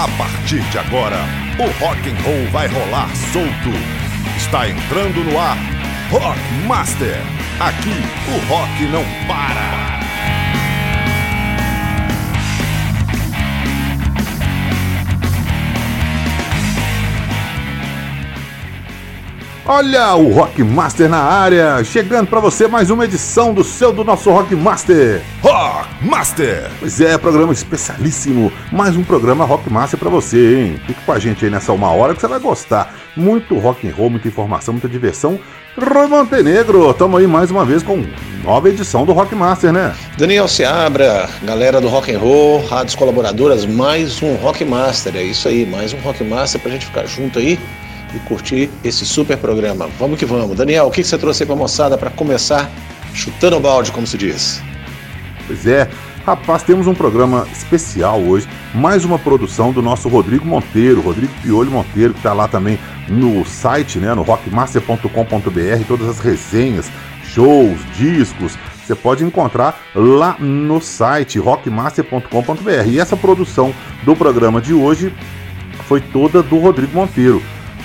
A partir de agora, o rock and roll vai rolar solto. Está entrando no ar, Rock Master. Aqui o rock não para. Olha o Rock Master na área, chegando para você mais uma edição do seu do nosso Rock Master. Rock Master. Pois é, programa especialíssimo, mais um programa Rock Master para você, hein? Fique com a gente aí nessa uma hora que você vai gostar. Muito rock and roll, muita informação, muita diversão. Roy Montenegro, tamo aí mais uma vez com nova edição do Rock Master, né? Daniel Seabra, galera do Rock and Roll, rádios colaboradoras, mais um Rock Master, é isso aí, mais um Rock Master pra gente ficar junto aí e curtir esse super programa. Vamos que vamos. Daniel, o que você trouxe aí pra moçada para começar chutando o balde, como se diz? Pois é, rapaz, temos um programa especial hoje, mais uma produção do nosso Rodrigo Monteiro, Rodrigo Piolho Monteiro, que está lá também no site, né, no rockmaster.com.br, todas as resenhas, shows, discos, você pode encontrar lá no site rockmaster.com.br. E essa produção do programa de hoje foi toda do Rodrigo Monteiro.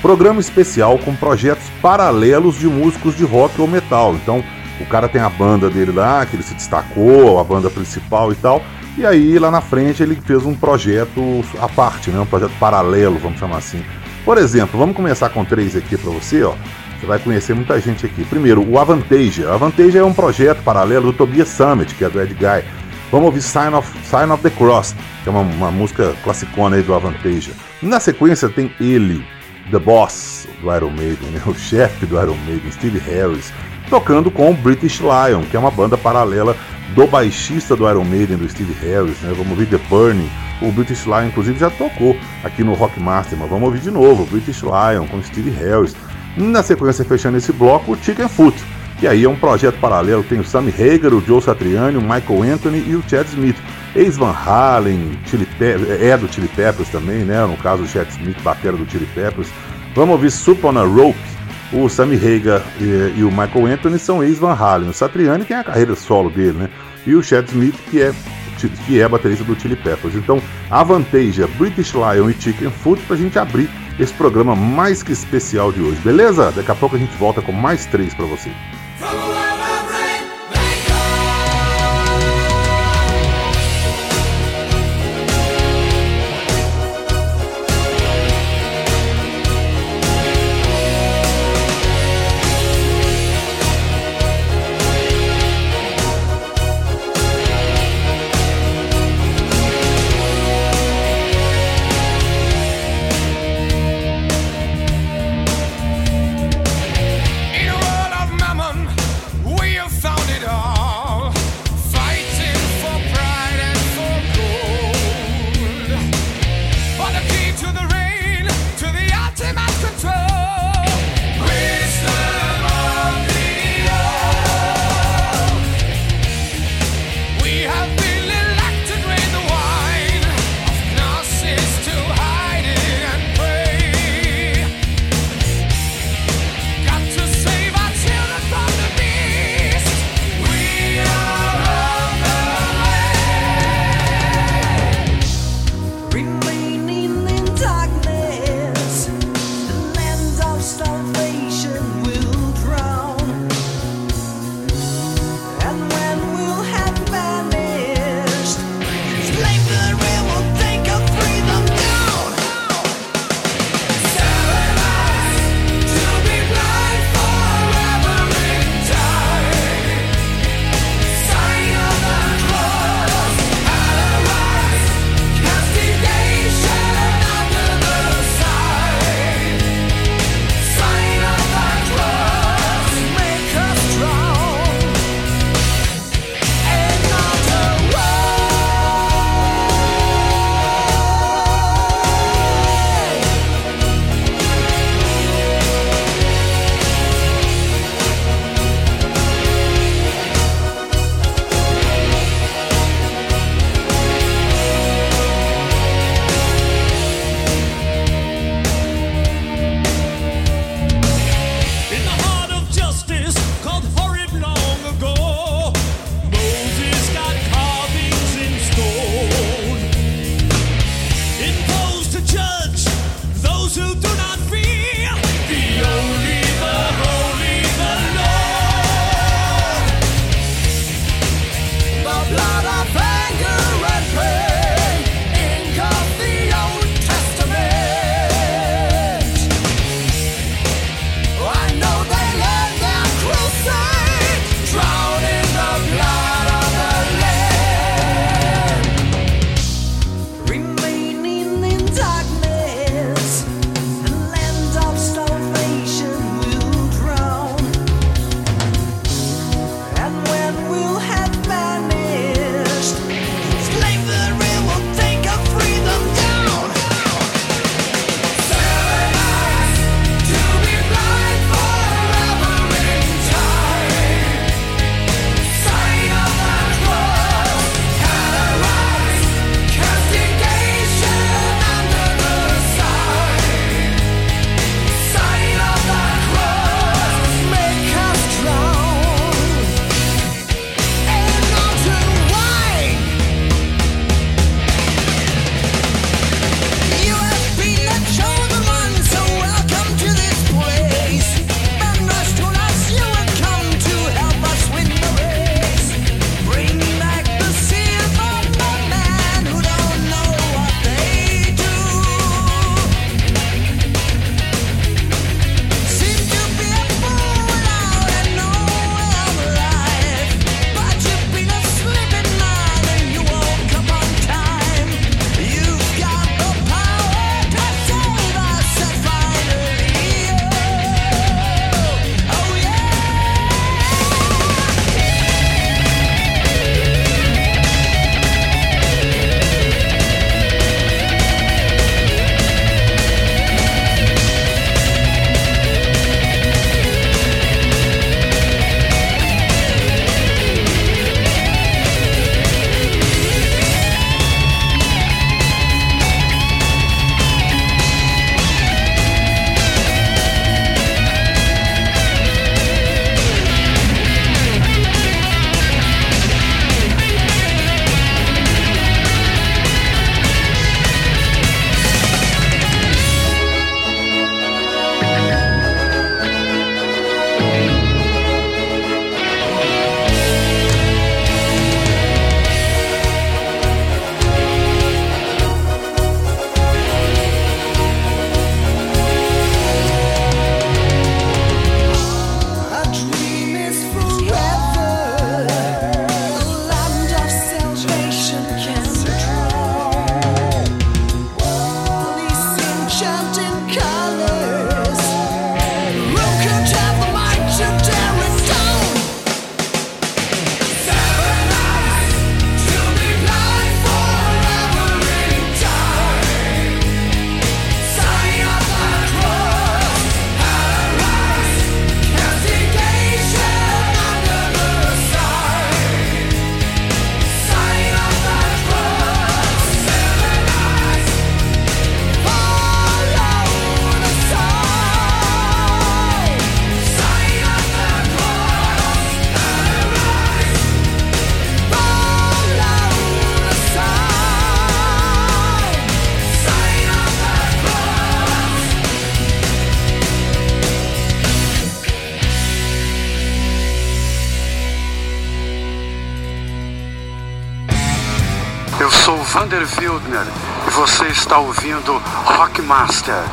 Programa especial com projetos paralelos de músicos de rock ou metal. Então, o cara tem a banda dele lá, que ele se destacou, a banda principal e tal. E aí, lá na frente, ele fez um projeto à parte, né? um projeto paralelo, vamos chamar assim. Por exemplo, vamos começar com três aqui para você, ó. Você vai conhecer muita gente aqui. Primeiro, o Avantasia. Avantasia é um projeto paralelo do Tobias Summit, que é do Ed Guy. Vamos ouvir Sign of, Sign of the Cross, que é uma, uma música classicona aí do Avantasia. Na sequência tem ele, The Boss do Iron Maiden, né? o chefe do Iron Maiden, Steve Harris, tocando com o British Lion, que é uma banda paralela do baixista do Iron Maiden, do Steve Harris. Né? Vamos ouvir The Burning. O British Lion, inclusive, já tocou aqui no Rock Master, mas vamos ouvir de novo o British Lion com Steve Harris. Na sequência, fechando esse bloco, o Chicken Foot, que aí é um projeto paralelo, tem o Sammy Hagar, o Joe Satriani, o Michael Anthony e o Chad Smith. Ex-Van Halen, Chili é do Chili Peppers também, né? No caso, o Chad Smith, batera do Chili Peppers. Vamos ouvir Sup on a Rope. O Sammy Hagar e, e, o Michael Anthony são ex-Van Halen. O Satriani tem a carreira solo dele, né? E o Chad Smith, que é que é baterista do Chili Peppers. Então, Avantasia, British Lion e Chicken Food pra gente abrir esse programa mais que especial de hoje, beleza? Daqui a pouco a gente volta com mais três para você. Wildner e você está ouvindo Rockmaster.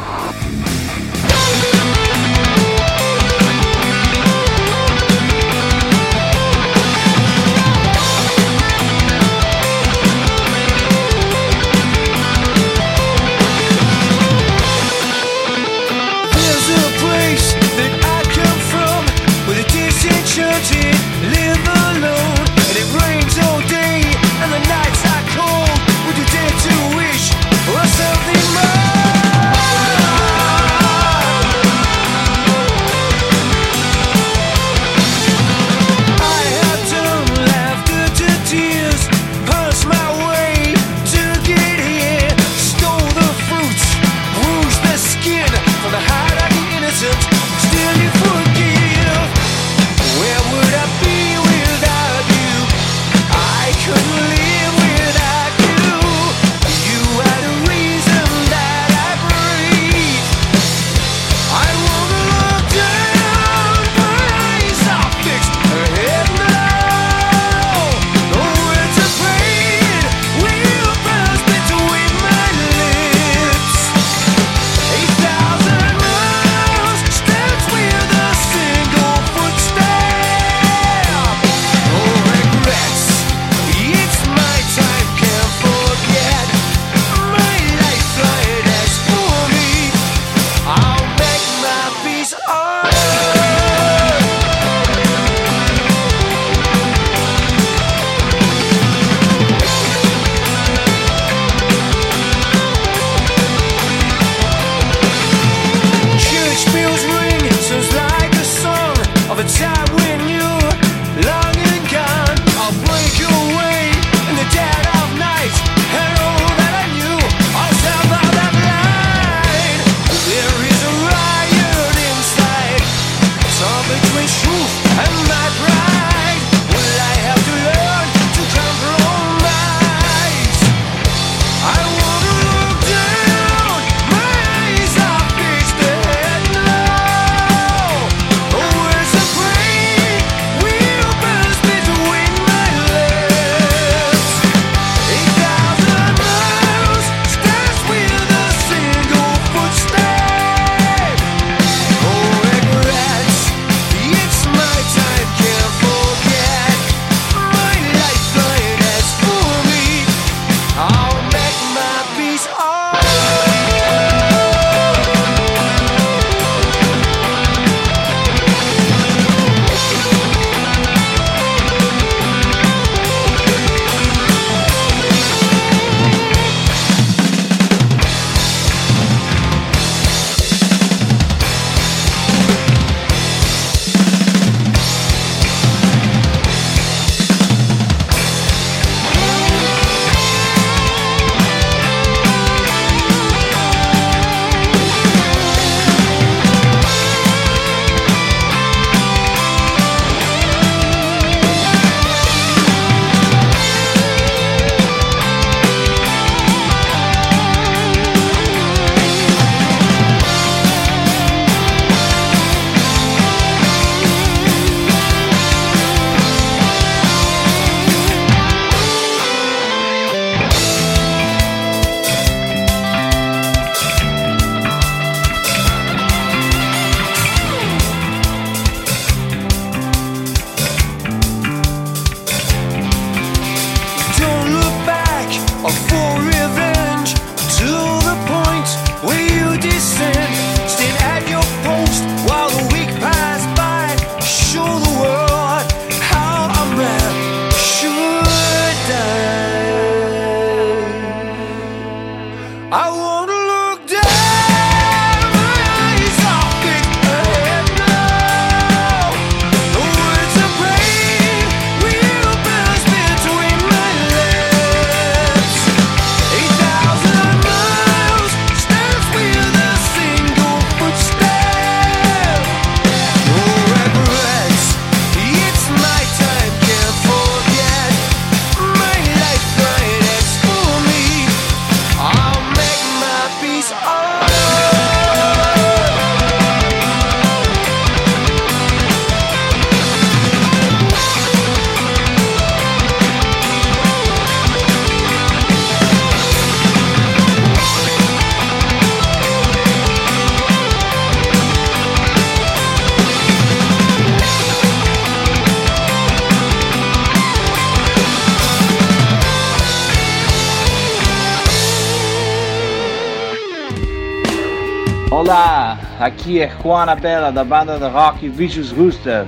Aqui é Juana Bela da banda de rock Vicious Rooster.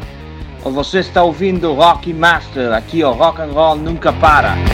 Você está ouvindo Rock Master, aqui o rock and roll nunca para.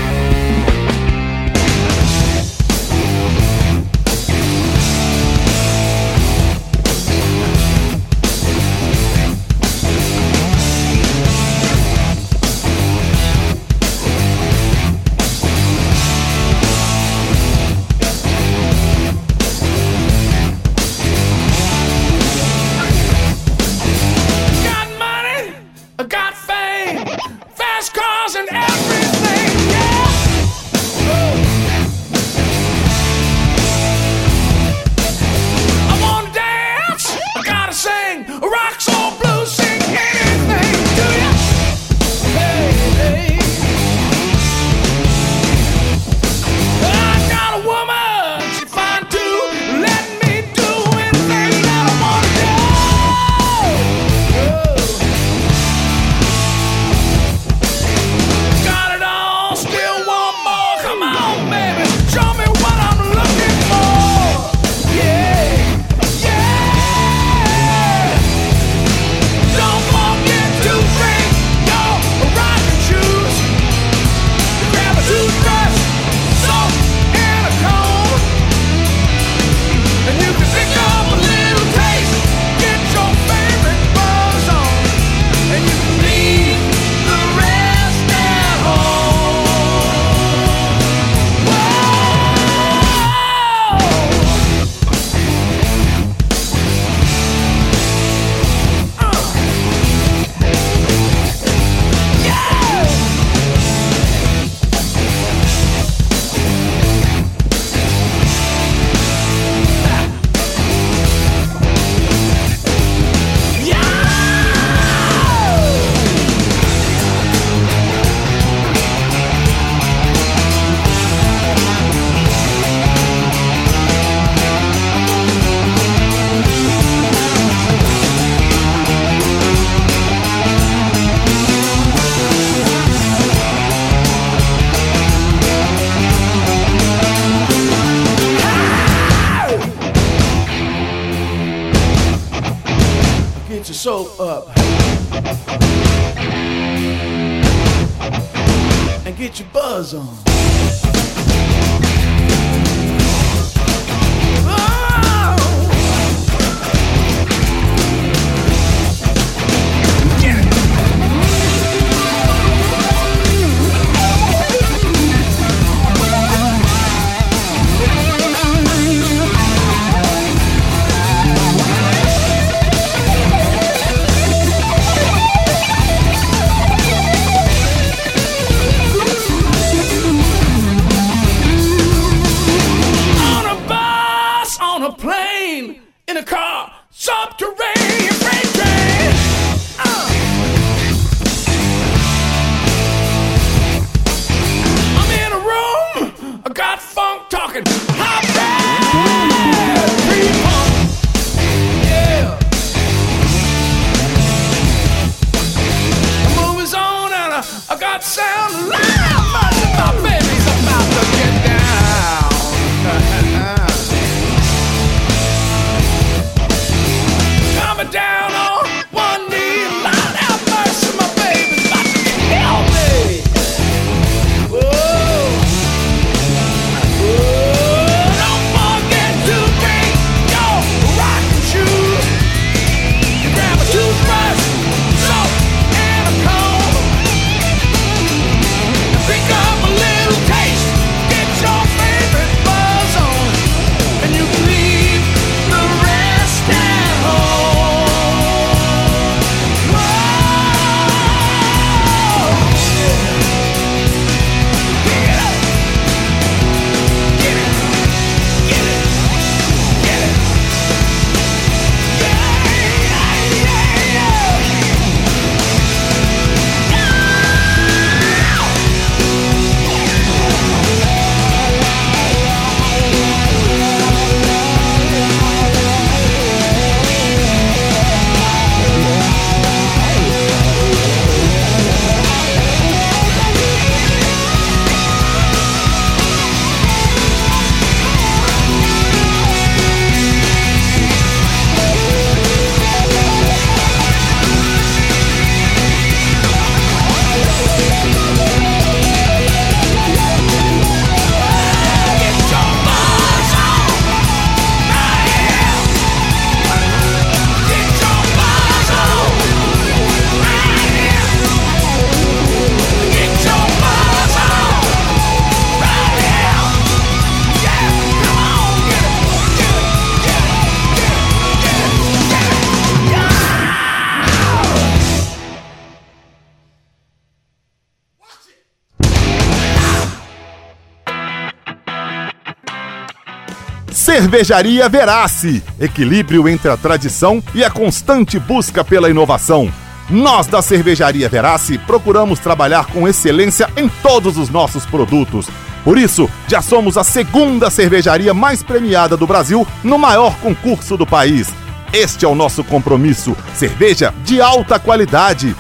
Cervejaria Verace equilíbrio entre a tradição e a constante busca pela inovação. Nós da Cervejaria Verace procuramos trabalhar com excelência em todos os nossos produtos. Por isso, já somos a segunda cervejaria mais premiada do Brasil no maior concurso do país. Este é o nosso compromisso: cerveja de alta qualidade.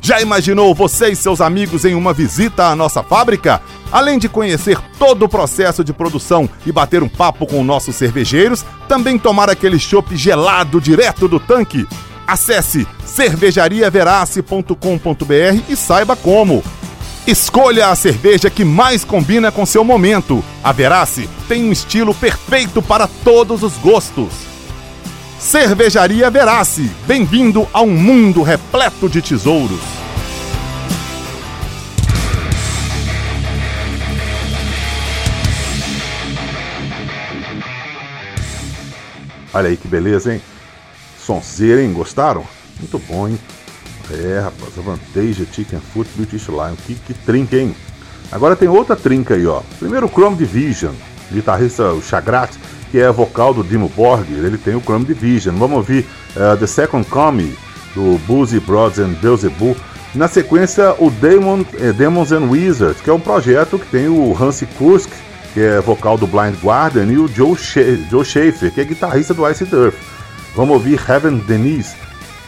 Já imaginou você e seus amigos em uma visita à nossa fábrica? Além de conhecer todo o processo de produção e bater um papo com nossos cervejeiros, também tomar aquele chopp gelado direto do tanque? Acesse cervejariaverace.com.br e saiba como. Escolha a cerveja que mais combina com seu momento. A Verace tem um estilo perfeito para todos os gostos. Cervejaria Verace, bem-vindo a um mundo repleto de tesouros. Olha aí que beleza, hein? Sonzeira, hein? Gostaram? Muito bom, hein? É, rapaz, a Vantage Chicken Foot British Lion. Que, que trinca, hein? Agora tem outra trinca aí, ó. Primeiro o Chrome Division, guitarrista o Chagrat, que é vocal do Dimo Borg, ele tem o Chrome Division. Vamos ouvir uh, The Second Coming, do Boozy Brothers and Beelzebub. Na sequência, o Demon, eh, Demons and Wizards, que é um projeto que tem o Hansi Kursk, que é vocal do Blind Guardian, e o Joe, Joe Schaefer, que é guitarrista do Ice Earth. Vamos ouvir Heaven Denise.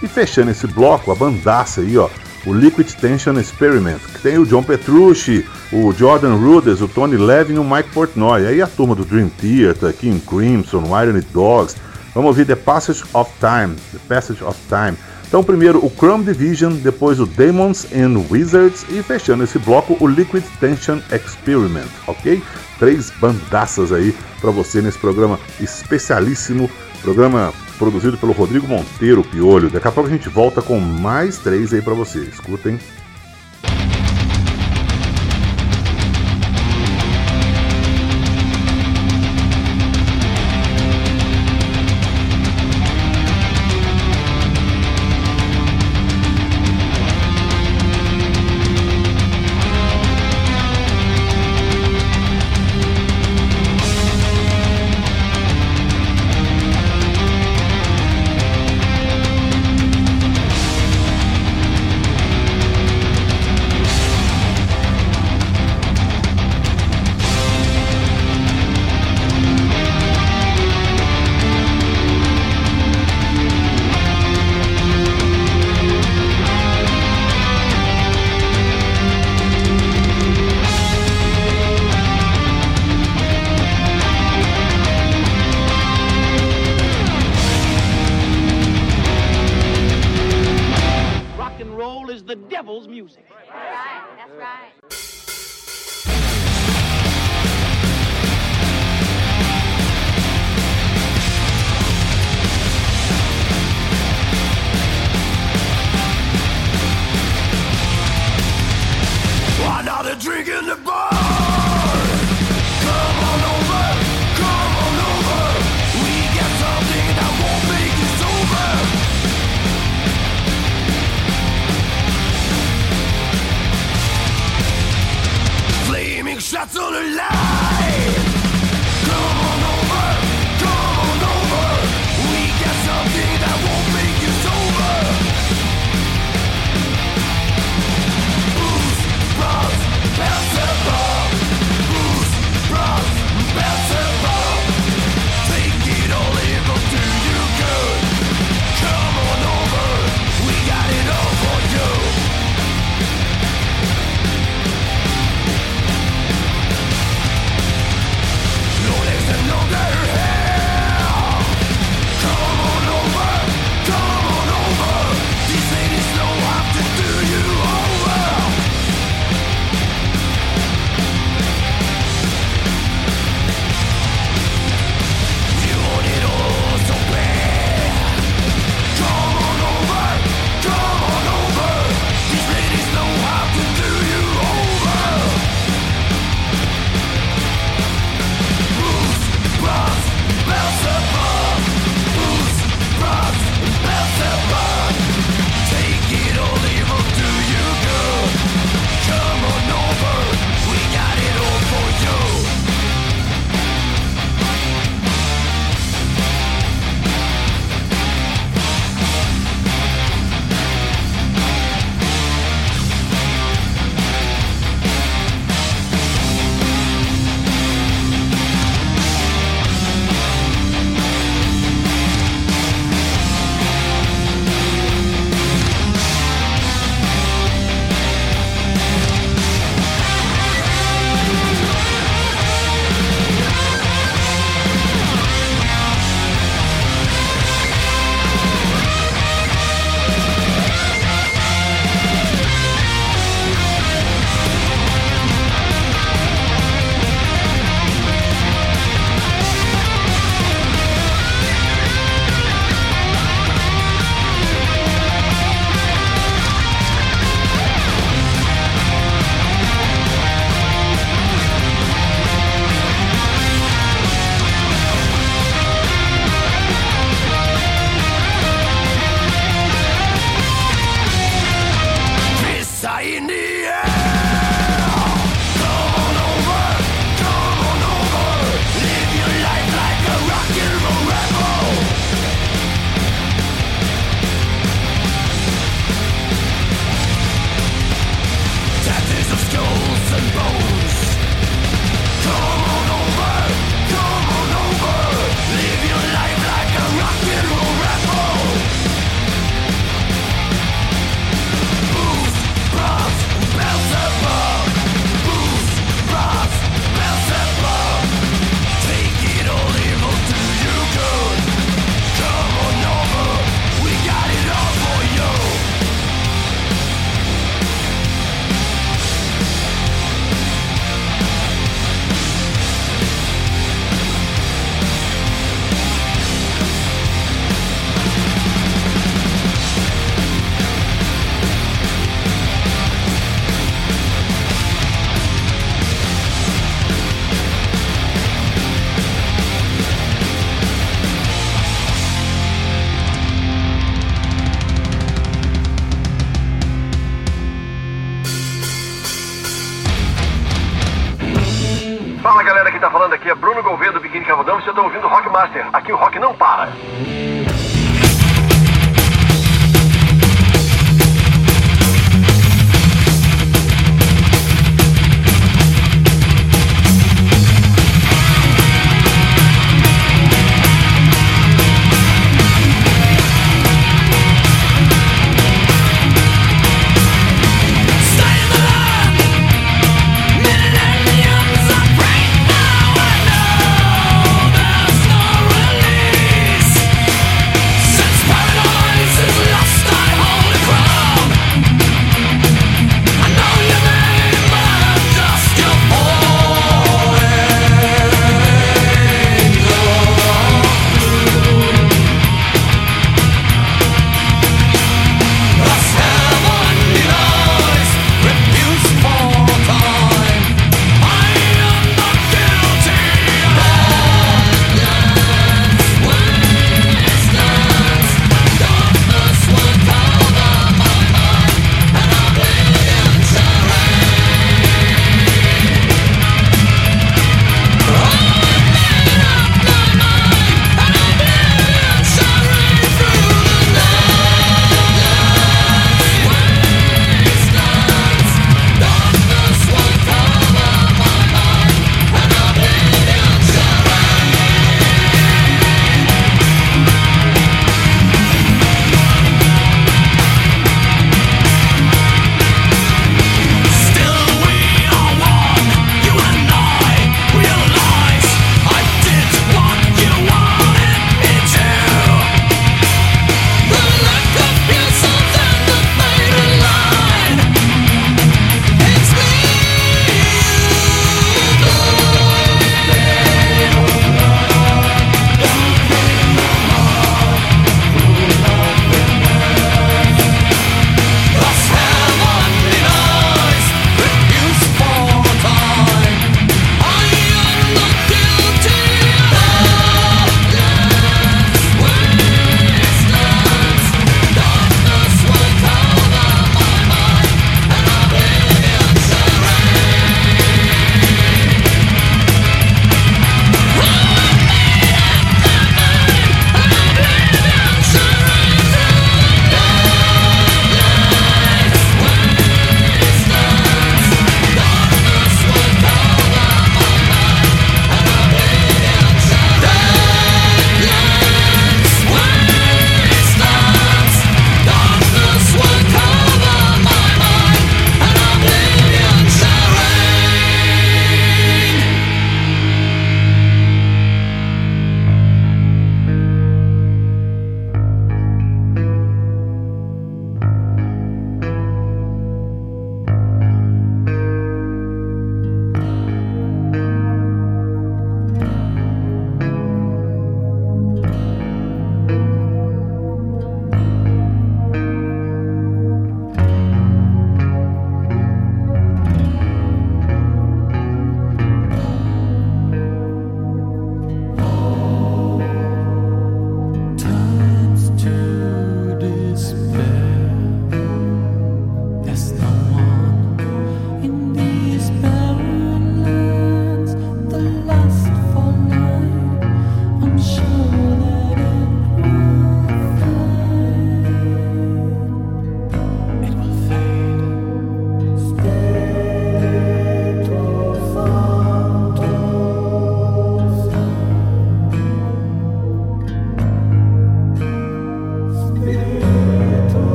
E fechando esse bloco, a bandaça aí, ó, o Liquid Tension Experiment, que tem o John Petrucci, o Jordan Rudess, o Tony Levin e o Mike Portnoy. Aí a turma do Dream Theater, King Crimson, Iron Dogs. Vamos ouvir The Passage of Time, The Passage of Time. Então, primeiro o Chrome Division, depois o Demons and Wizards e fechando esse bloco o Liquid Tension Experiment, ok? Três bandaças aí para você nesse programa especialíssimo, programa produzido pelo Rodrigo Monteiro Piolho. Daqui a pouco a gente volta com mais três aí para você. Escutem.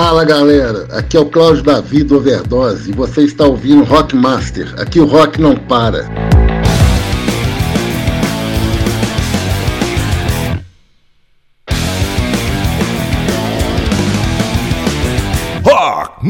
Fala galera, aqui é o Cláudio Davi do Overdose e você está ouvindo Rock Master. Aqui o rock não para. Rock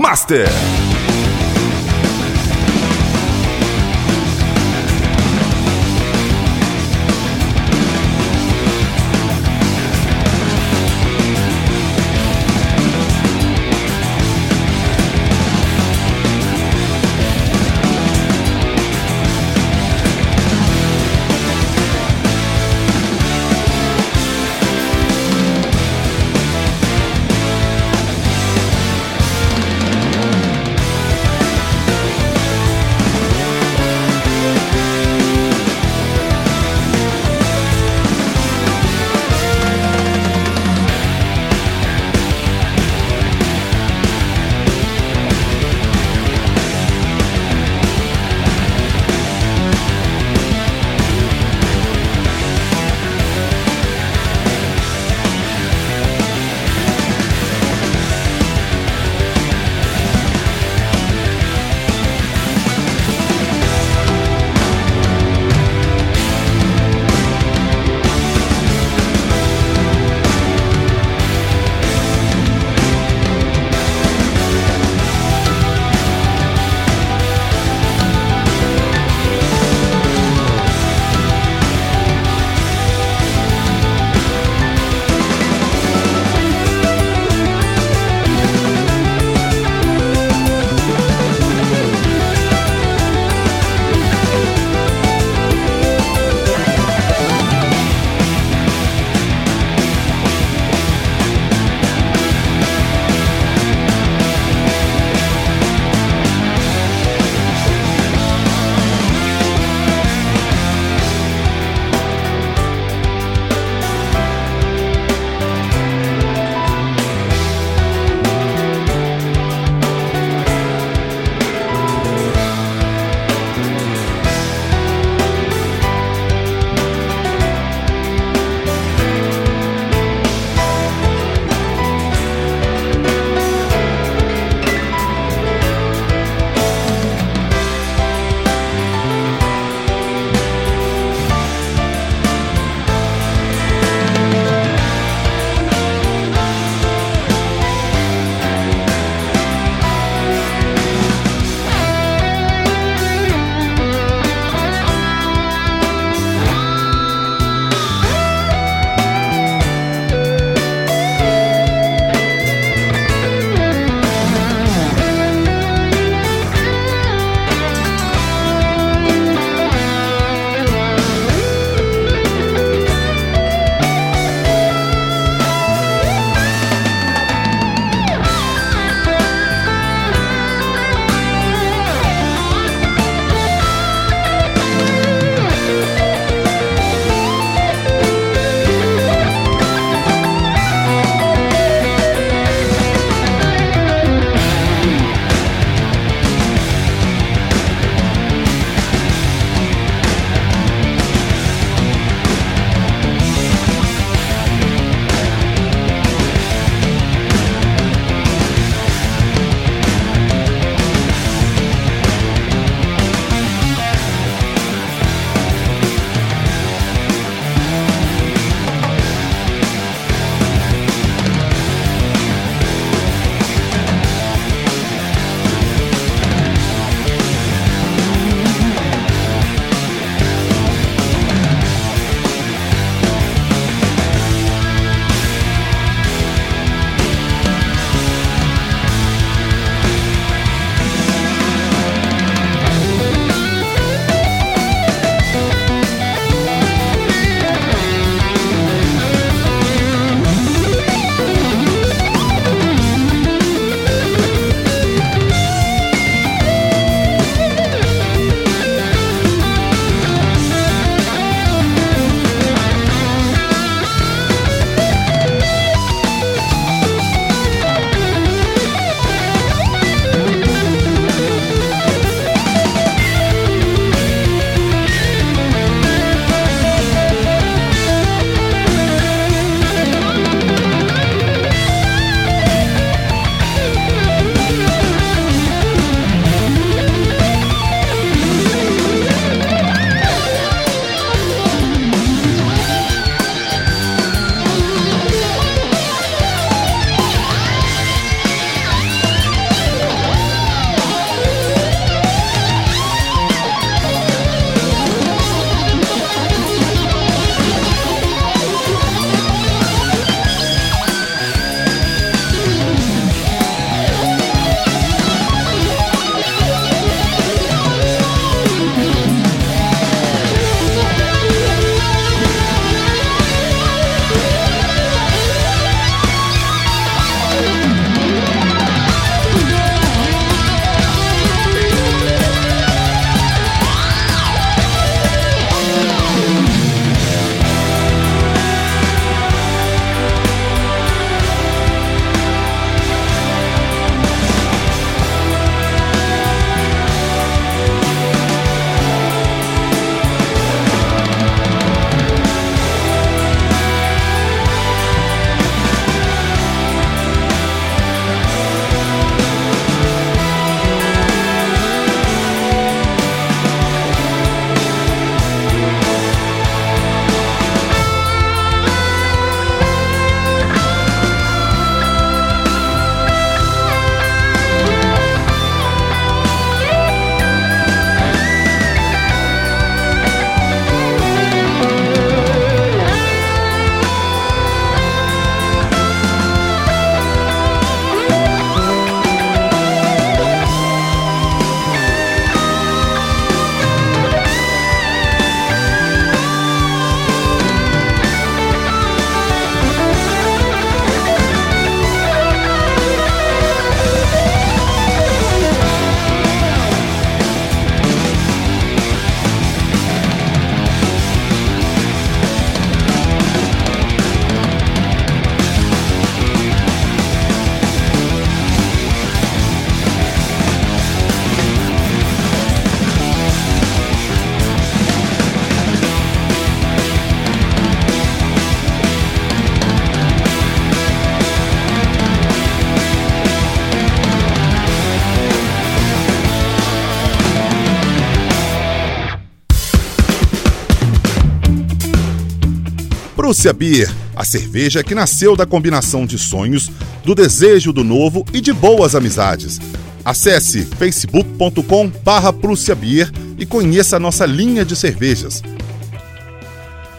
Prússia Beer, a cerveja que nasceu da combinação de sonhos, do desejo do novo e de boas amizades. Acesse facebook.com barra Beer e conheça a nossa linha de cervejas.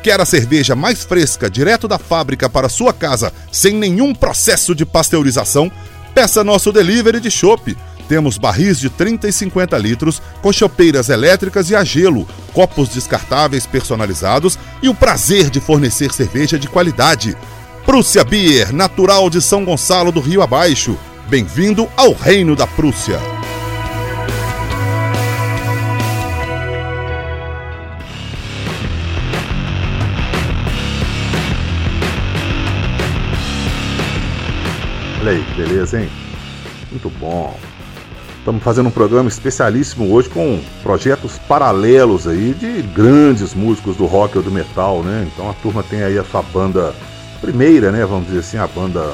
Quer a cerveja mais fresca direto da fábrica para sua casa, sem nenhum processo de pasteurização? Peça nosso delivery de chopp. Temos barris de 30 e 50 litros, com chopeiras elétricas e a gelo, copos descartáveis personalizados e o prazer de fornecer cerveja de qualidade. Prússia Beer, natural de São Gonçalo do Rio Abaixo. Bem-vindo ao Reino da Prússia. Olha aí, beleza, hein? Muito bom. Estamos fazendo um programa especialíssimo hoje com projetos paralelos aí de grandes músicos do rock ou do metal, né? Então a turma tem aí a sua banda primeira, né? Vamos dizer assim, a banda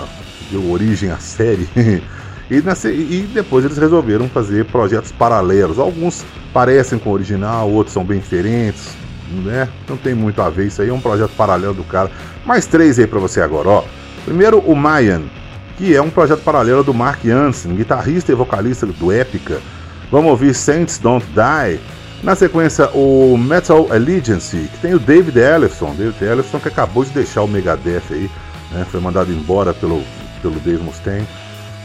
deu origem à série. e, e depois eles resolveram fazer projetos paralelos. Alguns parecem com o original, outros são bem diferentes, né? Não tem muito a ver isso aí, é um projeto paralelo do cara. Mais três aí para você agora, ó. Primeiro, o Mayan que é um projeto paralelo do Mark Jansen, guitarrista e vocalista do Epica. Vamos ouvir Saints Don't Die. Na sequência, o Metal Allegiance, que tem o David Ellefson. David Ellefson que acabou de deixar o Megadeth aí, né? foi mandado embora pelo, pelo Dave Mustaine.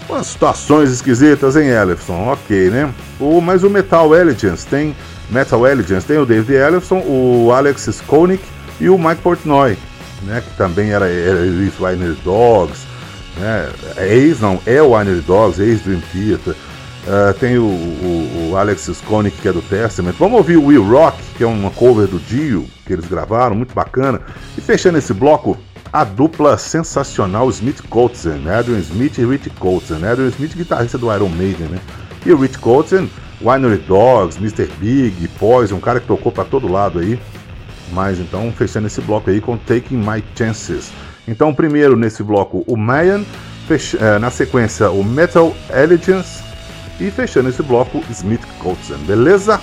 Umas situações esquisitas, hein, Ellefson? Ok, né? O, mas o Metal Allegiance tem Metal Allegiance tem o David Ellefson, o Alex Skonik e o Mike Portnoy, né? Que também era, era Winer Dogs, né? É ex não, é o Winer Dogs, ex Dream Theater. Uh, tem o, o, o, Alex Skonik, que é do Testament. Vamos ouvir o Will Rock, que é uma cover do Dio, que eles gravaram, muito bacana. E fechando esse bloco, a dupla sensacional Smith Coulson, Adrian Smith e Rich Coulson. Adrian Smith, guitarrista do Iron Maiden, né? E o Rich Coulson, Winery Dogs, Mr. Big, Poison, um cara que tocou para todo lado aí. Mas então, fechando esse bloco aí com Taking My Chances. Então, primeiro nesse bloco o Mayan, eh, na sequência o Metal Allegiance e fechando esse bloco Smith Coulson, beleza?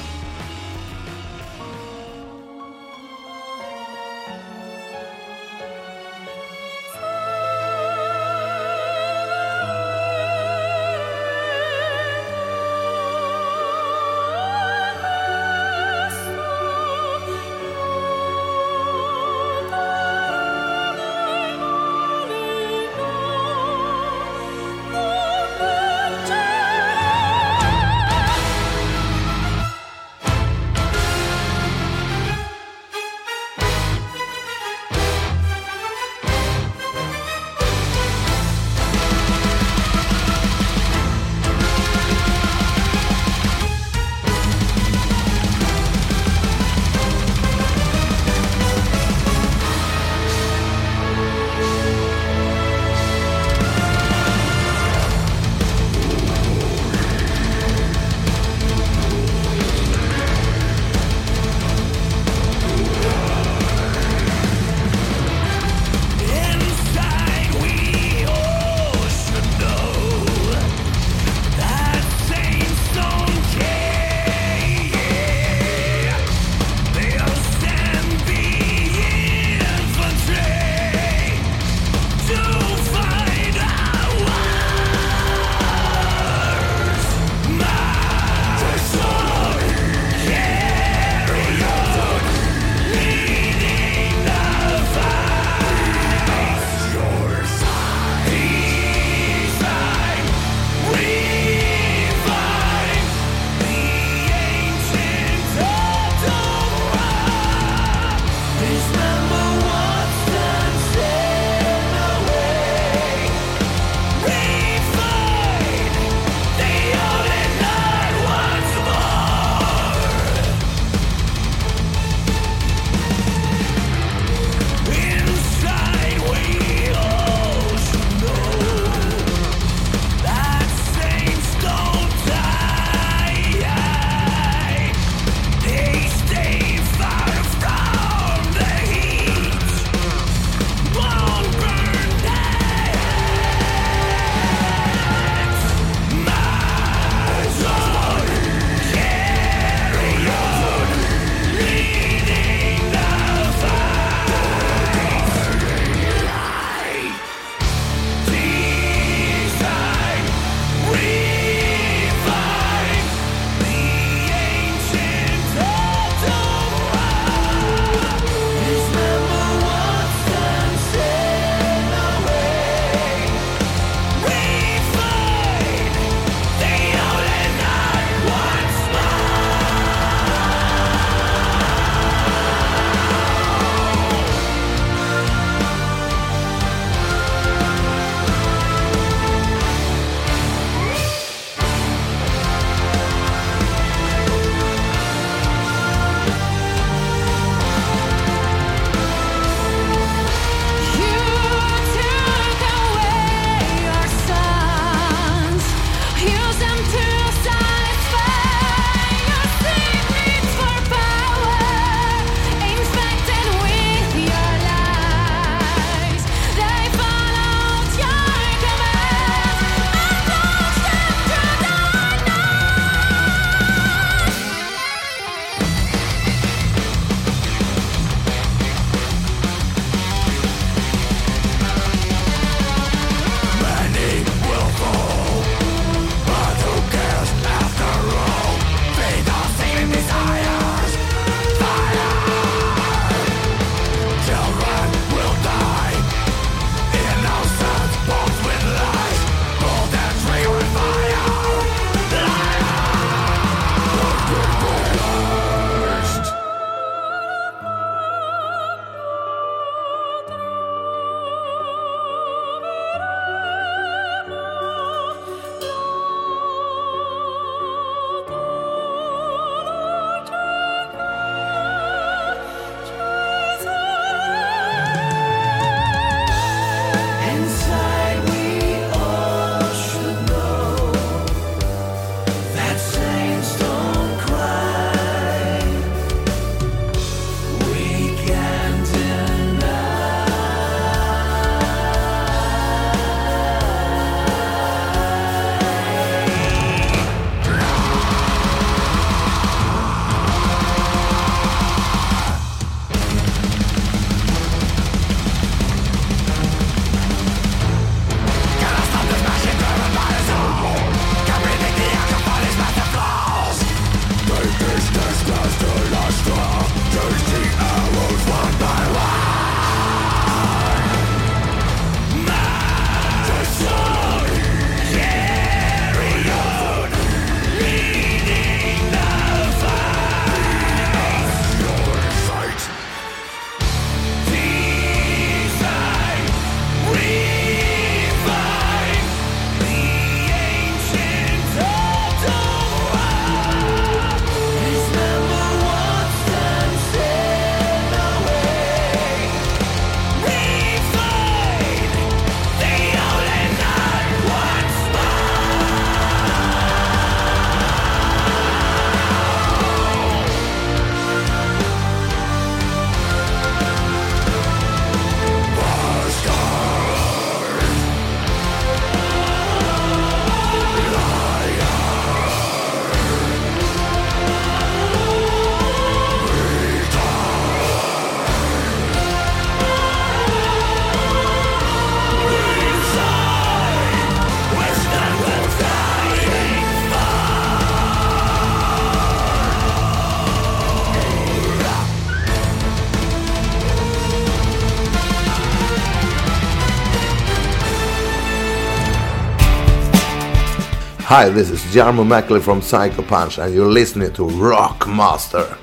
Hi, this is Jarmo Mackley from Psycho Punch, and you're listening to Rockmaster.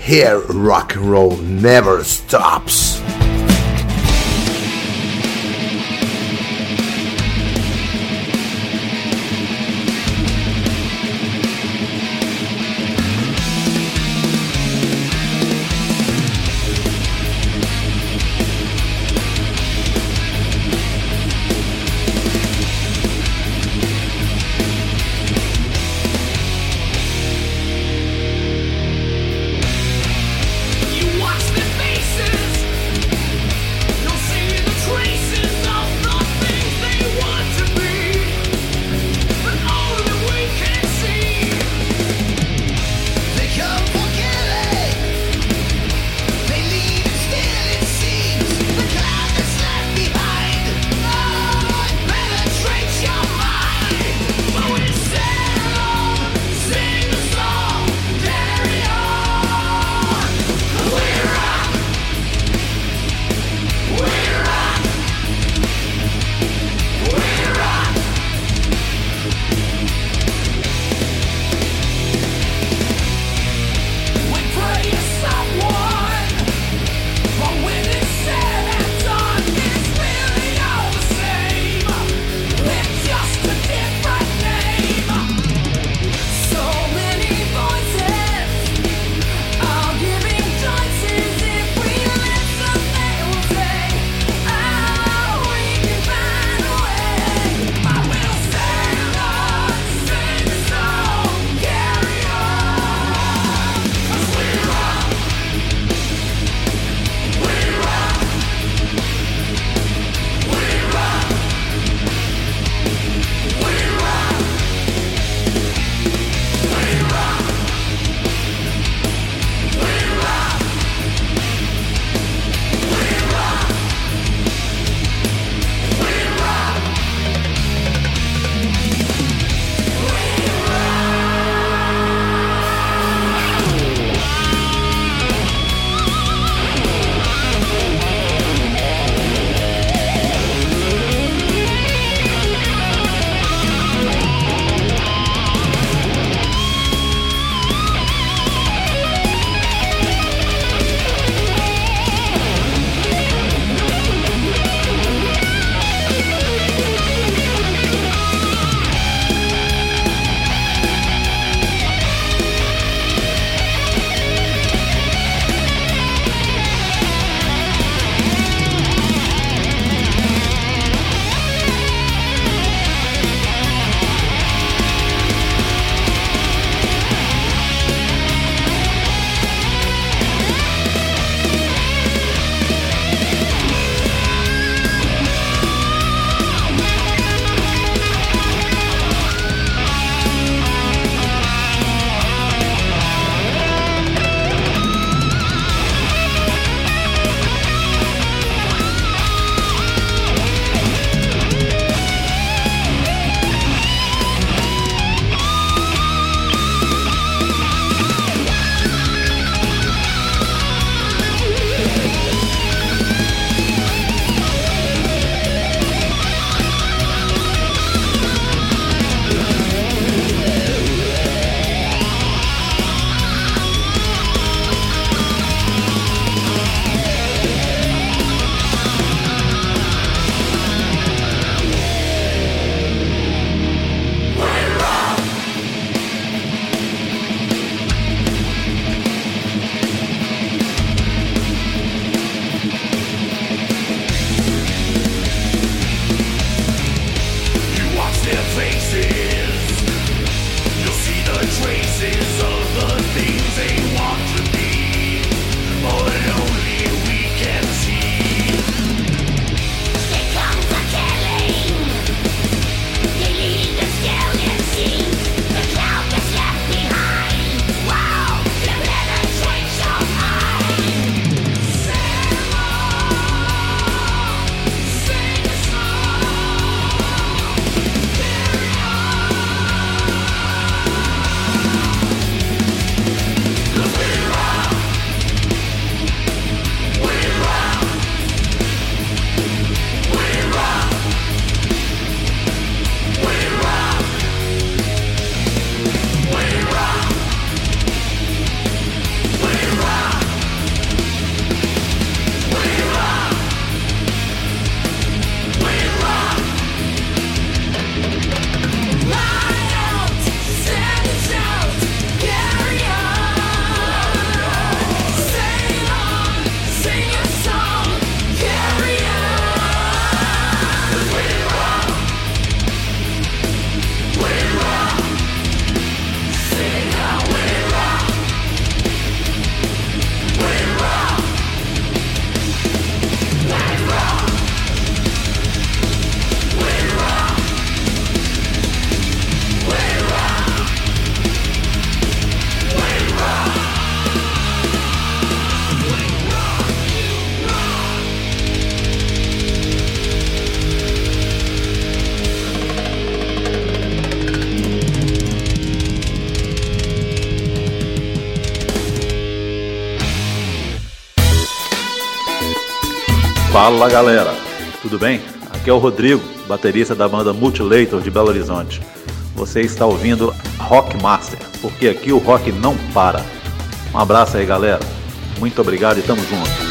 Here, rock and roll never stops. Fala galera, tudo bem? Aqui é o Rodrigo, baterista da banda Multilator de Belo Horizonte. Você está ouvindo Rock Master, porque aqui o rock não para. Um abraço aí galera, muito obrigado e tamo junto.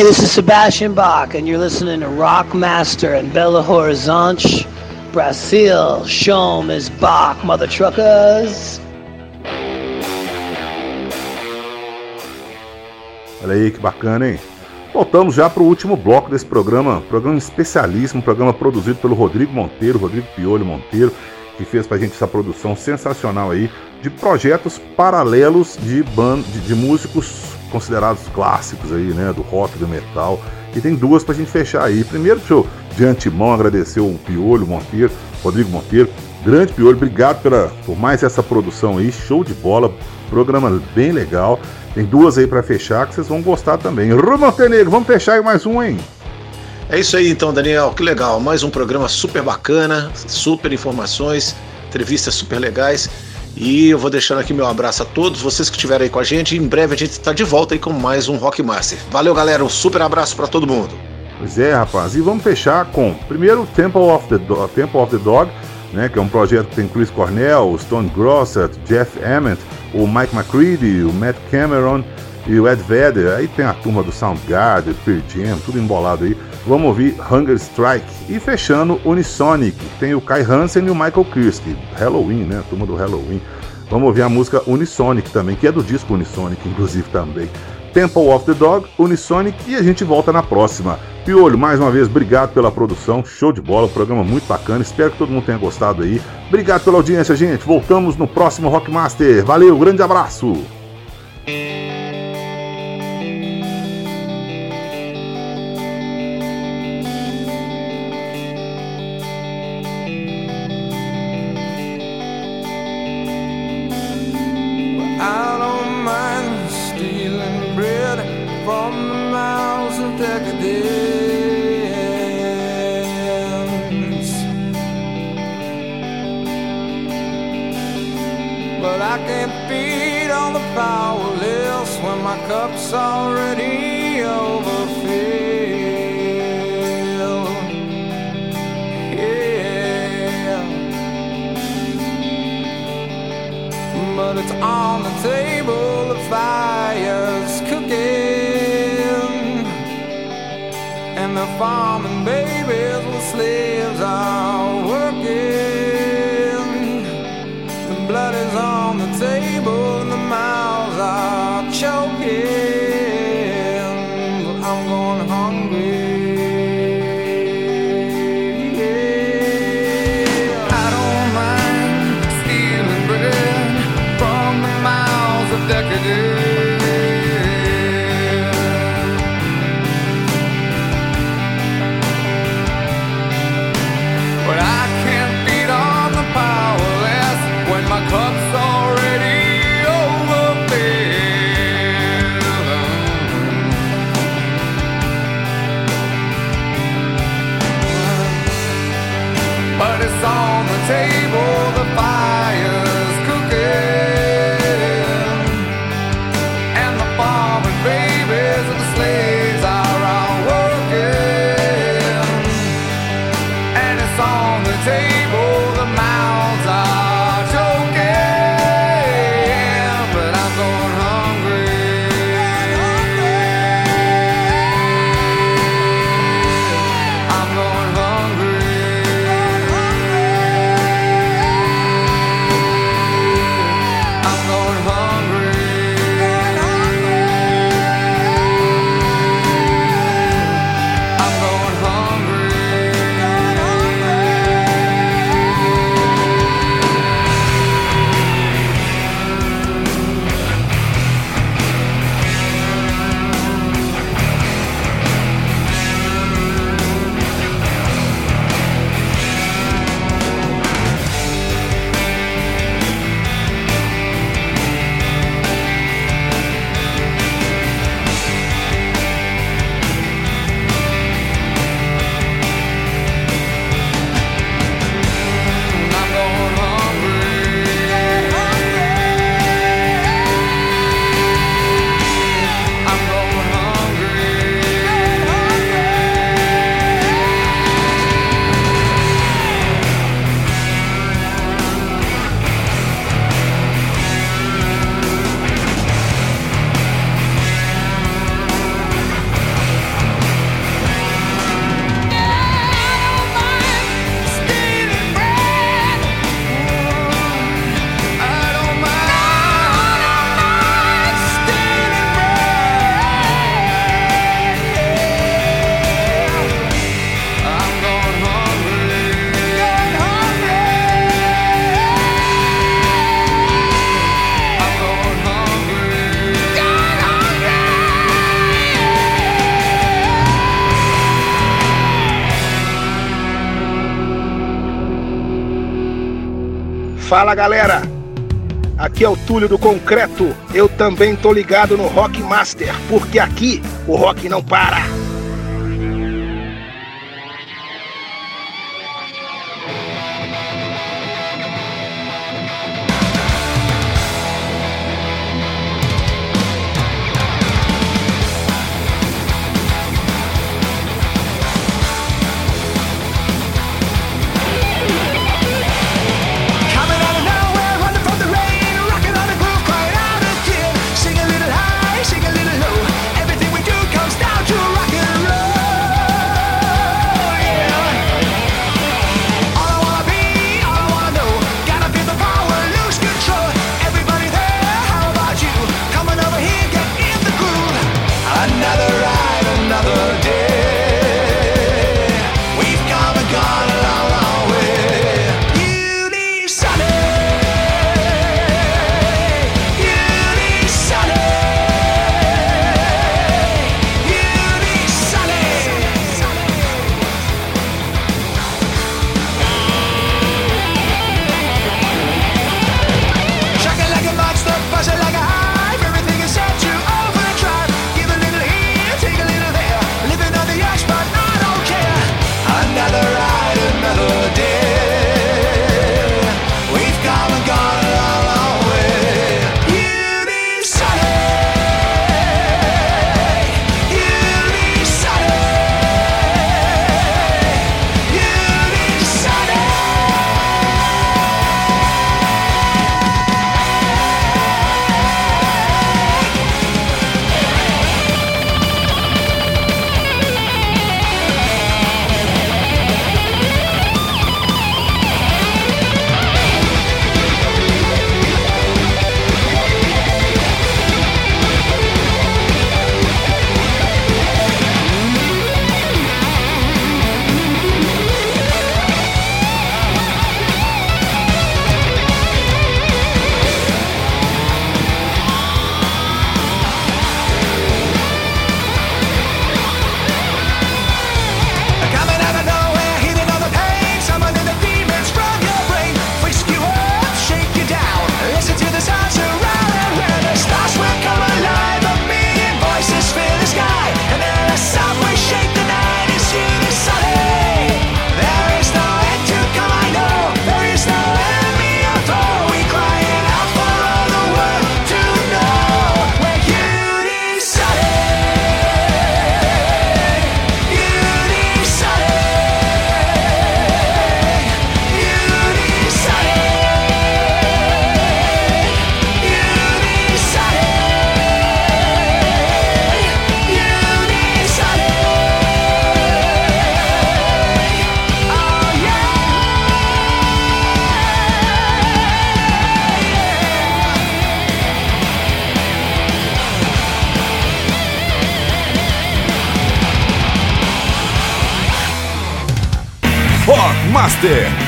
Hey, this is Sebastian Bach, and you're listening to Rock Master and Belo Horizonte, Brazil. Show is Bach, mother truckers. Olha aí que bacana, hein? Voltamos já para o último bloco desse programa, programa especialíssimo, programa produzido pelo Rodrigo Monteiro, Rodrigo Piolho Monteiro, que fez para a gente essa produção sensacional aí de projetos paralelos de, band, de, de músicos considerados clássicos aí, né, do rock, do metal. E tem duas pra gente fechar aí. Primeiro, deixa eu de antemão agradecer o Piolho Monteiro, Rodrigo Monteiro. Grande Piolho, obrigado pela, por mais essa produção aí, show de bola, programa bem legal. Tem duas aí para fechar que vocês vão gostar também. Rô Montenegro, vamos fechar aí mais um, hein? É isso aí então, Daniel, que legal. Mais um programa super bacana, super informações, entrevistas super legais. E eu vou deixando aqui meu abraço a todos vocês que estiveram aí com a gente. Em breve a gente está de volta aí com mais um Rock Master. Valeu, galera. Um super abraço para todo mundo. Pois é, rapaz. E vamos fechar com, primeiro, Temple of the, Do Temple of the Dog, né, que é um projeto que tem Chris Cornell, Stone Grossett, Jeff Ament, o Mike McCready, o Matt Cameron e o Ed Vedder. Aí tem a turma do Soundgarden, Pearl Jam, tudo embolado aí. Vamos ouvir Hunger Strike. E fechando, Unisonic. Tem o Kai Hansen e o Michael Kirsky. Halloween, né? A turma do Halloween. Vamos ouvir a música Unisonic também, que é do disco Unisonic, inclusive também. Temple of the Dog, Unisonic e a gente volta na próxima. Piolho, mais uma vez, obrigado pela produção, show de bola, programa muito bacana, espero que todo mundo tenha gostado aí. Obrigado pela audiência, gente. Voltamos no próximo Rockmaster. Valeu, grande abraço. Cup's already overfilled. Yeah, but it's on the table, the fire's cooking, and the farming babies with slaves are working. The blood is on the table, and the mouths are talk show is. Fala galera, aqui é o Túlio do Concreto. Eu também tô ligado no Rock Master, porque aqui o rock não para.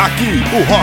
Aqui, o Rock